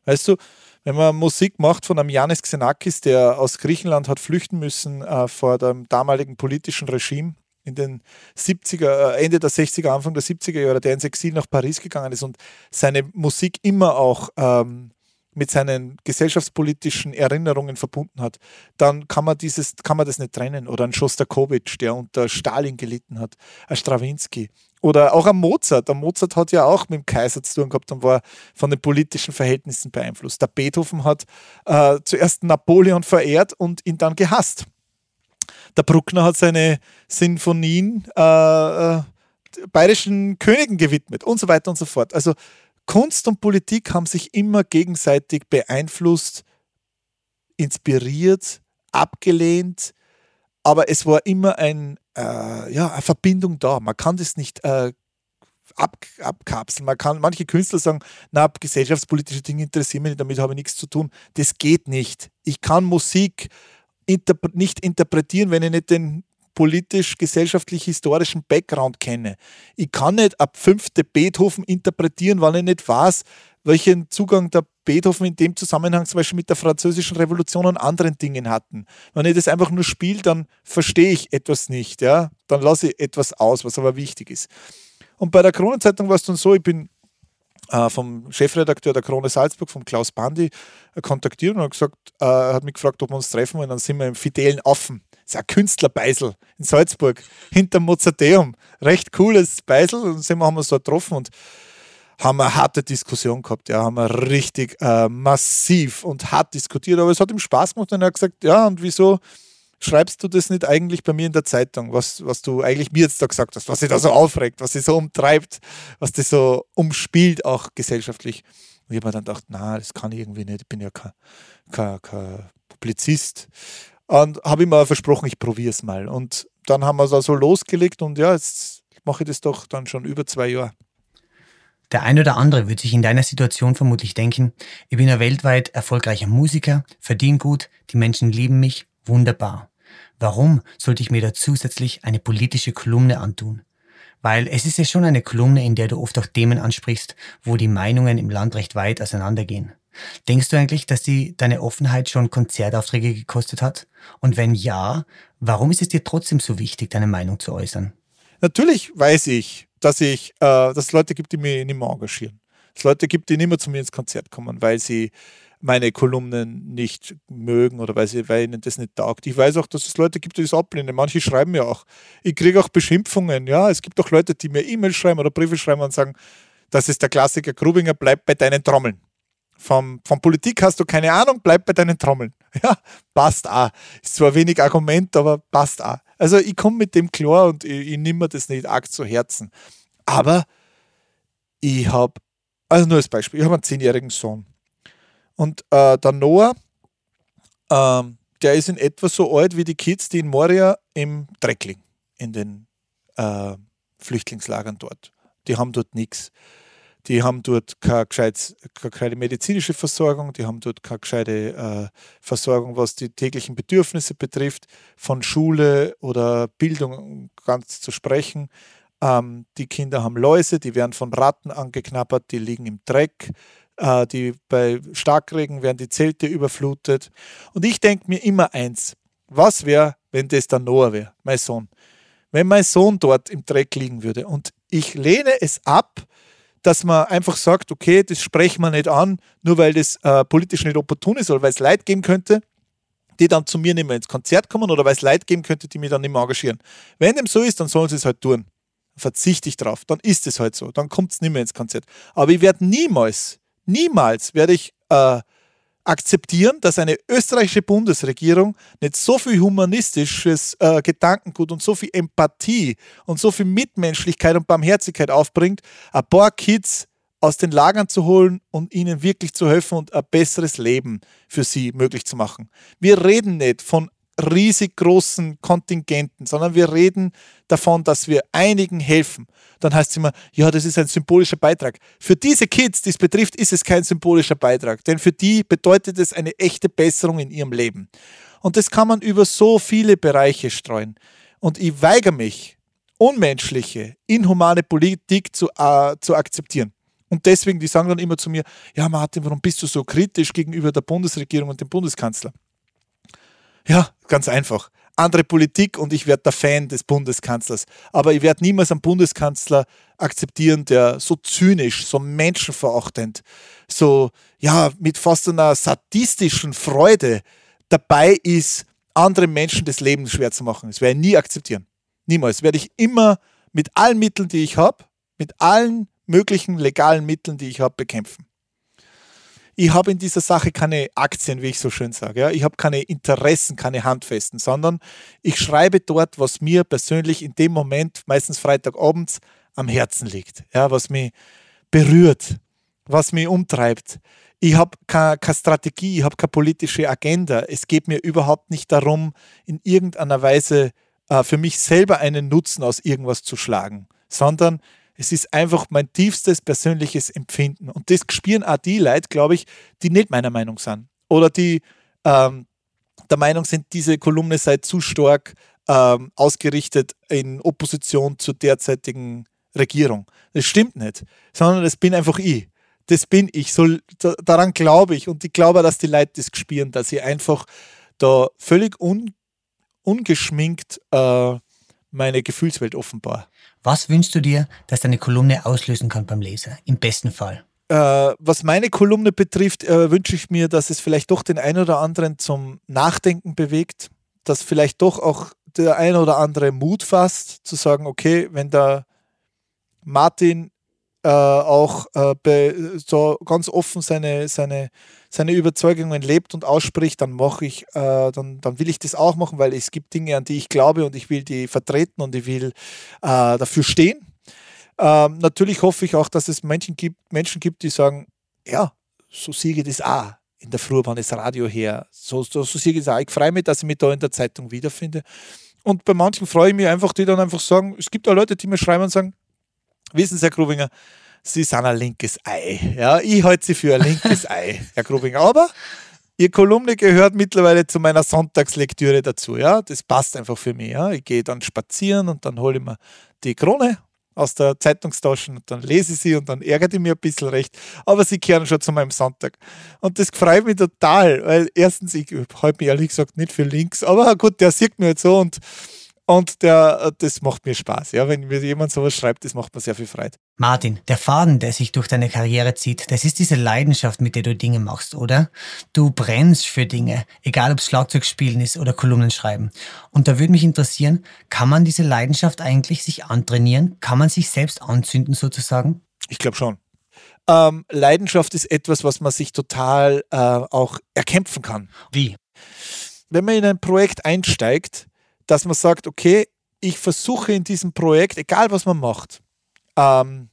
B: Weißt du, wenn man Musik macht von einem Yanis Xenakis, der aus Griechenland hat flüchten müssen äh, vor dem damaligen politischen Regime in den 70er, äh, Ende der 60er, Anfang der 70er Jahre, der ins Exil nach Paris gegangen ist und seine Musik immer auch ähm, mit seinen gesellschaftspolitischen Erinnerungen verbunden hat, dann kann man dieses, kann man das nicht trennen. Oder ein Schostakowitsch, der unter Stalin gelitten hat, ein Stravinsky. Oder auch ein Mozart. Der Mozart hat ja auch mit dem Kaiser zu tun gehabt und war von den politischen Verhältnissen beeinflusst. Der Beethoven hat äh, zuerst Napoleon verehrt und ihn dann gehasst. Der Bruckner hat seine Sinfonien äh, äh, bayerischen Königen gewidmet und so weiter und so fort. Also Kunst und Politik haben sich immer gegenseitig beeinflusst, inspiriert, abgelehnt, aber es war immer ein, äh, ja, eine Verbindung da. Man kann das nicht äh, ab, abkapseln. Man kann, manche Künstler sagen, na, gesellschaftspolitische Dinge interessieren mich nicht, damit habe ich nichts zu tun. Das geht nicht. Ich kann Musik interp nicht interpretieren, wenn ich nicht den politisch-gesellschaftlich-historischen Background kenne. Ich kann nicht ab fünfte Beethoven interpretieren, weil ich nicht weiß, welchen Zugang der Beethoven in dem Zusammenhang zum Beispiel mit der französischen Revolution und anderen Dingen hatten. Wenn ich das einfach nur spiele, dann verstehe ich etwas nicht. Ja? Dann lasse ich etwas aus, was aber wichtig ist. Und bei der Kronenzeitung war es dann so, ich bin äh, vom Chefredakteur der Krone Salzburg, vom Klaus Bandi, äh, kontaktiert und hat, gesagt, äh, hat mich gefragt, ob wir uns treffen wollen. Dann sind wir im Fidelen Affen ist ein Künstlerbeisel in Salzburg, hinterm Mozarteum. Recht cooles Beisel. Und sind wir, haben wir uns da getroffen und haben eine harte Diskussion gehabt. Ja, haben wir richtig äh, massiv und hart diskutiert. Aber es hat ihm Spaß gemacht und er hat gesagt, ja, und wieso schreibst du das nicht eigentlich bei mir in der Zeitung, was, was du eigentlich mir jetzt da gesagt hast, was sich da so aufregt, was sich so umtreibt, was dich so umspielt, auch gesellschaftlich. Und ich habe mir dann gedacht, na, das kann ich irgendwie nicht, ich bin ja kein, kein, kein Publizist. Und habe ihm mal versprochen, ich probiere es mal. Und dann haben wir es also losgelegt und ja, jetzt mache ich das doch dann schon über zwei Jahre.
C: Der ein oder andere wird sich in deiner Situation vermutlich denken, ich bin ein weltweit erfolgreicher Musiker, verdiene gut, die Menschen lieben mich, wunderbar. Warum sollte ich mir da zusätzlich eine politische Kolumne antun? Weil es ist ja schon eine Kolumne, in der du oft auch Themen ansprichst, wo die Meinungen im Land recht weit auseinandergehen. Denkst du eigentlich, dass die deine Offenheit schon Konzertaufträge gekostet hat? Und wenn ja, warum ist es dir trotzdem so wichtig, deine Meinung zu äußern?
B: Natürlich weiß ich, dass ich, äh, dass es Leute gibt, die mich nicht mehr engagieren. Es Leute gibt, die nicht mehr zu mir ins Konzert kommen, weil sie meine Kolumnen nicht mögen oder weil, sie, weil ihnen das nicht taugt. Ich weiß auch, dass es Leute gibt, die das ablehnen. Manche schreiben mir auch. Ich kriege auch Beschimpfungen. Ja, es gibt auch Leute, die mir E-Mails schreiben oder Briefe schreiben und sagen, das ist der Klassiker Grubinger, bleib bei deinen Trommeln. Vom, von Politik hast du keine Ahnung, bleib bei deinen Trommeln. Ja, passt auch. Ist zwar wenig Argument, aber passt auch. Also ich komme mit dem klar und ich, ich nehme mir das nicht arg zu Herzen. Aber ich habe, also nur als Beispiel, ich habe einen zehnjährigen Sohn. Und äh, der Noah, äh, der ist in etwa so alt wie die Kids, die in Moria im Dreck liegen, in den äh, Flüchtlingslagern dort. Die haben dort nichts. Die haben dort keine, gescheit, keine gescheite medizinische Versorgung, die haben dort keine gescheite äh, Versorgung, was die täglichen Bedürfnisse betrifft, von Schule oder Bildung ganz zu sprechen. Ähm, die Kinder haben Läuse, die werden von Ratten angeknabbert, die liegen im Dreck. Äh, die, bei Starkregen werden die Zelte überflutet. Und ich denke mir immer eins: Was wäre, wenn das der Noah wäre, mein Sohn? Wenn mein Sohn dort im Dreck liegen würde und ich lehne es ab, dass man einfach sagt, okay, das sprechen wir nicht an, nur weil das äh, politisch nicht opportun ist oder weil es Leid geben könnte, die dann zu mir nicht mehr ins Konzert kommen oder weil es Leid geben könnte, die mich dann nicht mehr engagieren. Wenn dem so ist, dann sollen sie es halt tun. Verzichte ich drauf. Dann ist es halt so. Dann kommt es nicht mehr ins Konzert. Aber ich werde niemals, niemals werde ich äh, akzeptieren, dass eine österreichische Bundesregierung nicht so viel humanistisches äh, Gedankengut und so viel Empathie und so viel Mitmenschlichkeit und Barmherzigkeit aufbringt, ein paar Kids aus den Lagern zu holen und ihnen wirklich zu helfen und ein besseres Leben für sie möglich zu machen. Wir reden nicht von riesig großen Kontingenten, sondern wir reden davon, dass wir einigen helfen. Dann heißt es immer, ja, das ist ein symbolischer Beitrag. Für diese Kids, die es betrifft, ist es kein symbolischer Beitrag, denn für die bedeutet es eine echte Besserung in ihrem Leben. Und das kann man über so viele Bereiche streuen. Und ich weigere mich, unmenschliche, inhumane Politik zu, äh, zu akzeptieren. Und deswegen, die sagen dann immer zu mir, ja Martin, warum bist du so kritisch gegenüber der Bundesregierung und dem Bundeskanzler? Ja, ganz einfach. andere Politik und ich werde der Fan des Bundeskanzlers. Aber ich werde niemals einen Bundeskanzler akzeptieren, der so zynisch, so menschenverachtend, so ja, mit fast einer sadistischen Freude dabei ist, anderen Menschen das Leben schwer zu machen. Das werde ich nie akzeptieren. Niemals. Werde ich immer mit allen Mitteln, die ich habe, mit allen möglichen legalen Mitteln, die ich habe, bekämpfen. Ich habe in dieser Sache keine Aktien, wie ich so schön sage. Ja. Ich habe keine Interessen, keine Handfesten, sondern ich schreibe dort, was mir persönlich in dem Moment, meistens Freitagabends, am Herzen liegt. Ja, was mich berührt, was mich umtreibt. Ich habe keine, keine Strategie, ich habe keine politische Agenda. Es geht mir überhaupt nicht darum, in irgendeiner Weise äh, für mich selber einen Nutzen aus irgendwas zu schlagen, sondern es ist einfach mein tiefstes persönliches Empfinden. Und das spüren auch die Leute, glaube ich, die nicht meiner Meinung sind. Oder die ähm, der Meinung sind, diese Kolumne sei zu stark ähm, ausgerichtet in Opposition zur derzeitigen Regierung. Das stimmt nicht, sondern das bin einfach ich. Das bin ich. So, da, daran glaube ich. Und ich glaube, dass die Leute das spüren, dass ich einfach da völlig un, ungeschminkt äh, meine Gefühlswelt offenbar.
C: Was wünschst du dir, dass deine Kolumne auslösen kann beim Leser? Im besten Fall.
B: Äh, was meine Kolumne betrifft, äh, wünsche ich mir, dass es vielleicht doch den einen oder anderen zum Nachdenken bewegt, dass vielleicht doch auch der ein oder andere Mut fasst, zu sagen, okay, wenn der Martin äh, auch äh, so ganz offen seine, seine, seine Überzeugungen lebt und ausspricht, dann mache ich, äh, dann, dann will ich das auch machen, weil es gibt Dinge, an die ich glaube und ich will die vertreten und ich will äh, dafür stehen. Ähm, natürlich hoffe ich auch, dass es Menschen gibt, Menschen gibt, die sagen, ja, so sehe ich das auch in der Früh, wann das Radio her. So, so, so sehe ich das auch. Ich freue mich, dass ich mich da in der Zeitung wiederfinde. Und bei manchen freue ich mich einfach, die dann einfach sagen, es gibt auch Leute, die mir schreiben und sagen, wissen Sie, Herr Grubinger, Sie sind ein linkes Ei. Ja, ich halte Sie für ein linkes Ei, Herr Grubinger. Aber Ihr Kolumne gehört mittlerweile zu meiner Sonntagslektüre dazu. Ja, das passt einfach für mich. Ja. Ich gehe dann spazieren und dann hole ich mir die Krone aus der Zeitungstasche und dann lese ich sie und dann ärgert ich mich ein bisschen recht. Aber sie kehren schon zu meinem Sonntag. Und das freut mich total, weil erstens, ich halte mich ehrlich gesagt nicht für links, aber gut, der sieht mir jetzt so und und der, äh, das macht mir Spaß. Ja, wenn mir jemand sowas schreibt, das macht mir sehr viel Freude.
C: Martin, der Faden, der sich durch deine Karriere zieht, das ist diese Leidenschaft, mit der du Dinge machst, oder? Du brennst für Dinge, egal ob es Schlagzeugspielen ist oder Kolumnen schreiben. Und da würde mich interessieren, kann man diese Leidenschaft eigentlich sich antrainieren? Kann man sich selbst anzünden sozusagen?
B: Ich glaube schon. Ähm, Leidenschaft ist etwas, was man sich total äh, auch erkämpfen kann.
C: Wie?
B: Wenn man in ein Projekt einsteigt, dass man sagt, okay, ich versuche in diesem Projekt, egal was man macht, ähm,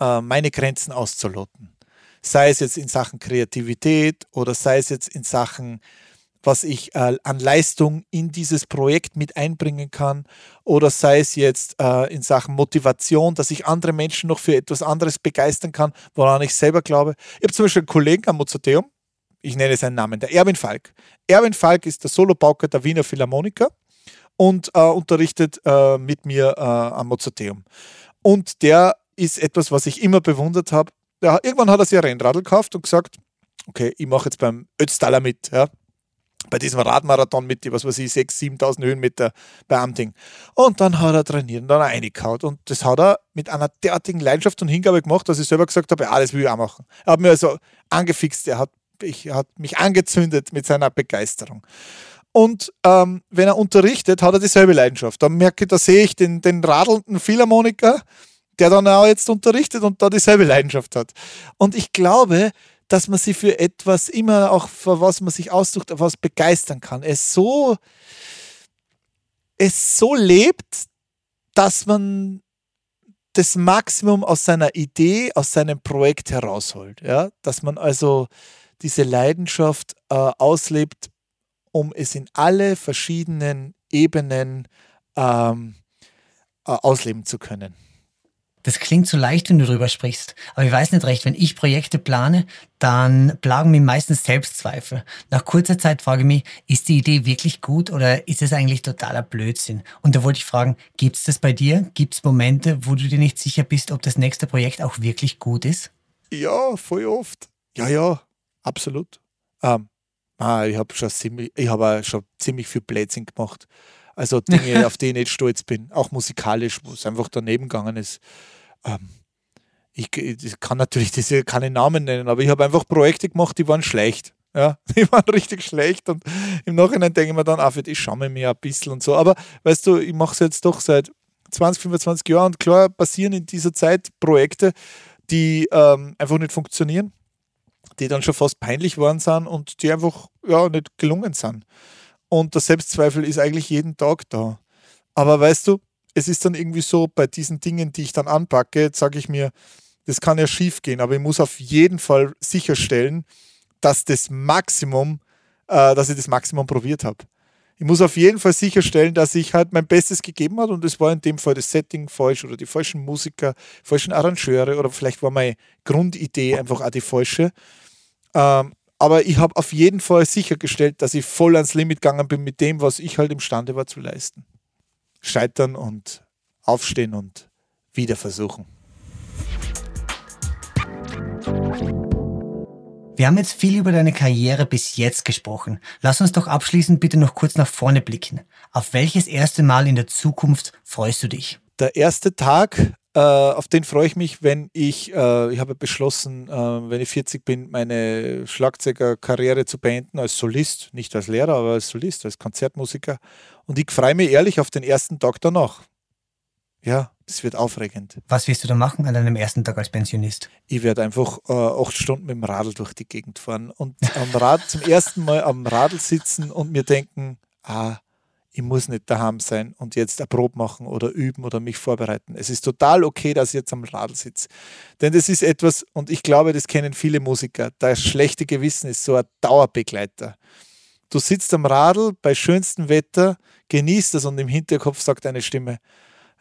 B: äh, meine Grenzen auszuloten. Sei es jetzt in Sachen Kreativität oder sei es jetzt in Sachen, was ich äh, an Leistung in dieses Projekt mit einbringen kann oder sei es jetzt äh, in Sachen Motivation, dass ich andere Menschen noch für etwas anderes begeistern kann, woran ich selber glaube. Ich habe zum Beispiel einen Kollegen am Mozarteum, ich nenne seinen Namen, der Erwin Falk. Erwin Falk ist der Solopauker der Wiener Philharmoniker und äh, unterrichtet äh, mit mir äh, am Mozarteum. Und der ist etwas, was ich immer bewundert habe. Irgendwann hat er sich ein Rennradl gekauft und gesagt, okay, ich mache jetzt beim Ötztaler mit, ja, bei diesem Radmarathon mit, was weiß ich, 6.000, 7.000 Höhenmeter bei Amting. Und dann hat er trainiert und dann hat er reingehauen. Und das hat er mit einer derartigen Leidenschaft und Hingabe gemacht, dass ich selber gesagt habe, ja, das will ich auch machen. Er hat mir also angefixt, er hat ich, hat mich angezündet mit seiner Begeisterung. Und ähm, wenn er unterrichtet, hat er dieselbe Leidenschaft. Da merke da sehe ich den, den radelnden Philharmoniker, der dann auch jetzt unterrichtet und da dieselbe Leidenschaft hat. Und ich glaube, dass man sich für etwas immer auch, für was man sich aussucht, auf was begeistern kann. Es so, es so lebt, dass man das Maximum aus seiner Idee, aus seinem Projekt herausholt. Ja? Dass man also diese Leidenschaft äh, auslebt, um es in alle verschiedenen Ebenen ähm, äh, ausleben zu können.
C: Das klingt so leicht, wenn du darüber sprichst. Aber ich weiß nicht recht, wenn ich Projekte plane, dann plagen mich meistens Selbstzweifel. Nach kurzer Zeit frage ich mich, ist die Idee wirklich gut oder ist es eigentlich totaler Blödsinn? Und da wollte ich fragen, gibt es das bei dir? Gibt es Momente, wo du dir nicht sicher bist, ob das nächste Projekt auch wirklich gut ist?
B: Ja, voll oft. Ja, ja absolut. Ähm, Ah, ich habe schon ziemlich, ich habe schon ziemlich viel Blödsinn gemacht. Also Dinge, auf die ich nicht stolz bin, auch musikalisch, wo es einfach daneben gegangen ist. Ähm, ich, ich, kann natürlich diese keine Namen nennen, aber ich habe einfach Projekte gemacht, die waren schlecht. Ja, die waren richtig schlecht und im Nachhinein denke ich mir dann, ah, für die schaue ich mir ein bisschen und so. Aber weißt du, ich mache es jetzt doch seit 20, 25 Jahren und klar passieren in dieser Zeit Projekte, die ähm, einfach nicht funktionieren, die dann schon fast peinlich worden sind und die einfach ja, nicht gelungen sind. Und der Selbstzweifel ist eigentlich jeden Tag da. Aber weißt du, es ist dann irgendwie so, bei diesen Dingen, die ich dann anpacke, sage ich mir, das kann ja schief gehen, aber ich muss auf jeden Fall sicherstellen, dass das Maximum, äh, dass ich das Maximum probiert habe. Ich muss auf jeden Fall sicherstellen, dass ich halt mein Bestes gegeben habe und es war in dem Fall das Setting falsch oder die falschen Musiker, falschen Arrangeure oder vielleicht war meine Grundidee einfach auch die falsche. Ähm, aber ich habe auf jeden Fall sichergestellt, dass ich voll ans Limit gegangen bin mit dem, was ich halt imstande war zu leisten. Scheitern und aufstehen und wieder versuchen.
C: Wir haben jetzt viel über deine Karriere bis jetzt gesprochen. Lass uns doch abschließend bitte noch kurz nach vorne blicken. Auf welches erste Mal in der Zukunft freust du dich?
B: Der erste Tag, äh, auf den freue ich mich, wenn ich, äh, ich habe beschlossen, äh, wenn ich 40 bin, meine Schlagzeugerkarriere zu beenden als Solist, nicht als Lehrer, aber als Solist, als Konzertmusiker. Und ich freue mich ehrlich auf den ersten Tag danach. Ja, es wird aufregend.
C: Was wirst du da machen an deinem ersten Tag als Pensionist?
B: Ich werde einfach äh, acht Stunden mit dem Radl durch die Gegend fahren und am Rad zum ersten Mal am Radl sitzen und mir denken, ah, ich muss nicht daheim sein und jetzt eine machen oder üben oder mich vorbereiten. Es ist total okay, dass ich jetzt am Radl sitze. Denn das ist etwas, und ich glaube, das kennen viele Musiker, das schlechte Gewissen ist so ein Dauerbegleiter. Du sitzt am Radl bei schönstem Wetter, genießt es und im Hinterkopf sagt eine Stimme,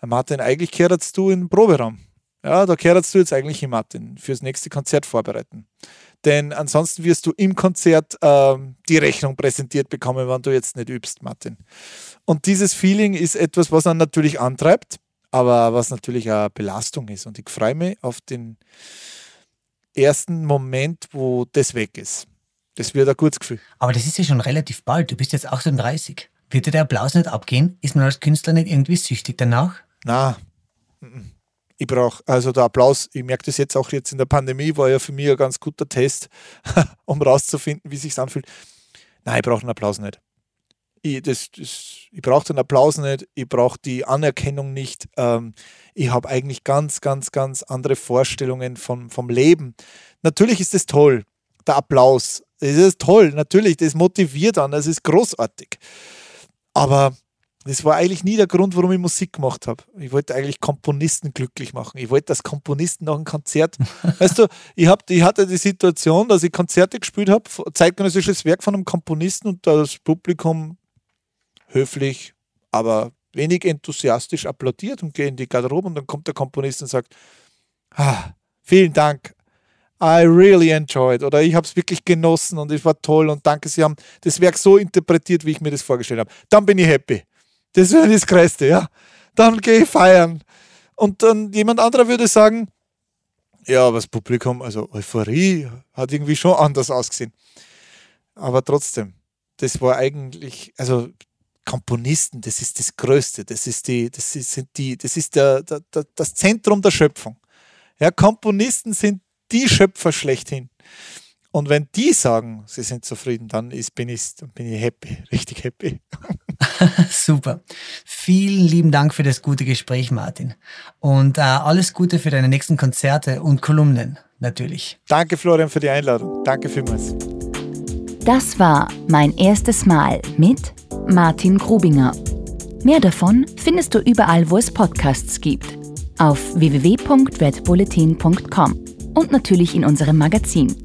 B: Martin, eigentlich kehrst du in den Proberaum. Ja, da kehrst du jetzt eigentlich hin, Martin, fürs nächste Konzert vorbereiten. Denn ansonsten wirst du im Konzert äh, die Rechnung präsentiert bekommen, wenn du jetzt nicht übst, Martin. Und dieses Feeling ist etwas, was dann natürlich antreibt, aber was natürlich eine Belastung ist. Und ich freue mich auf den ersten Moment, wo das weg ist. Das wird ein gutes Gefühl.
C: Aber das ist ja schon relativ bald. Du bist jetzt 38. Wird dir der Applaus nicht abgehen? Ist man als Künstler nicht irgendwie süchtig danach?
B: Na, ich brauche, also der Applaus, ich merke das jetzt auch jetzt in der Pandemie, war ja für mich ein ganz guter Test, um rauszufinden, wie es sich anfühlt. Nein, ich brauche einen Applaus nicht. Ich, das, das, ich brauche den Applaus nicht, ich brauche die Anerkennung nicht. Ähm, ich habe eigentlich ganz, ganz, ganz andere Vorstellungen vom, vom Leben. Natürlich ist es toll, der Applaus. Es ist toll, natürlich, das motiviert an, das ist großartig. Aber das war eigentlich nie der Grund, warum ich Musik gemacht habe. Ich wollte eigentlich Komponisten glücklich machen. Ich wollte, dass Komponisten nach einem Konzert, weißt du, ich, hab, ich hatte die Situation, dass ich Konzerte gespielt habe, zeitgenössisches Werk von einem Komponisten und das Publikum höflich, aber wenig enthusiastisch applaudiert und gehe in die Garderobe und dann kommt der Komponist und sagt, ah, vielen Dank, I really enjoyed oder ich habe es wirklich genossen und es war toll und danke, Sie haben das Werk so interpretiert, wie ich mir das vorgestellt habe. Dann bin ich happy. Das wäre das Größte, ja. Dann gehe ich feiern. Und dann jemand anderer würde sagen, ja, aber das Publikum, also Euphorie hat irgendwie schon anders ausgesehen. Aber trotzdem, das war eigentlich, also Komponisten, das ist das Größte, das ist die, das sind die, das ist der, der, der, das Zentrum der Schöpfung. Ja, Komponisten sind die Schöpfer schlechthin. Und wenn die sagen, sie sind zufrieden, dann ist, bin, ich, bin ich happy, richtig happy.
C: Super. Vielen lieben Dank für das gute Gespräch, Martin. Und äh, alles Gute für deine nächsten Konzerte und Kolumnen, natürlich.
B: Danke, Florian, für die Einladung. Danke vielmals.
A: Das war mein erstes Mal mit Martin Grubinger. Mehr davon findest du überall, wo es Podcasts gibt. Auf www.redbulletin.com und natürlich in unserem Magazin